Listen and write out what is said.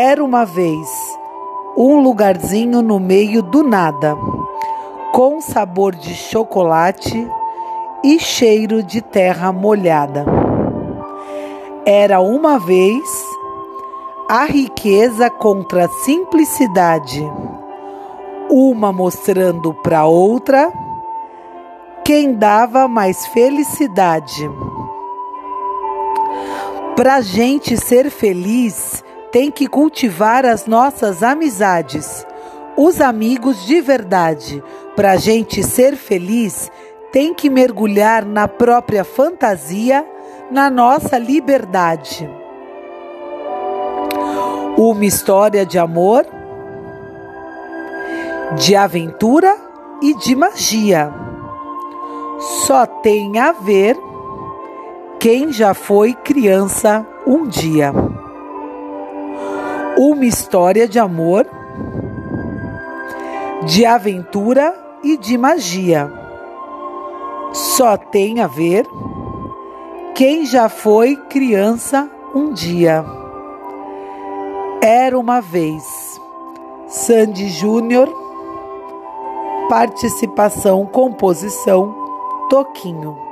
Era uma vez um lugarzinho no meio do nada, com sabor de chocolate e cheiro de terra molhada. Era uma vez a riqueza contra a simplicidade, uma mostrando para outra quem dava mais felicidade. Para gente ser feliz, tem que cultivar as nossas amizades, os amigos de verdade. Para gente ser feliz, tem que mergulhar na própria fantasia, na nossa liberdade. Uma história de amor, de aventura e de magia. Só tem a ver quem já foi criança um dia. Uma história de amor, de aventura e de magia. Só tem a ver quem já foi criança um dia. Era uma vez. Sandy Júnior. Participação, composição, Toquinho.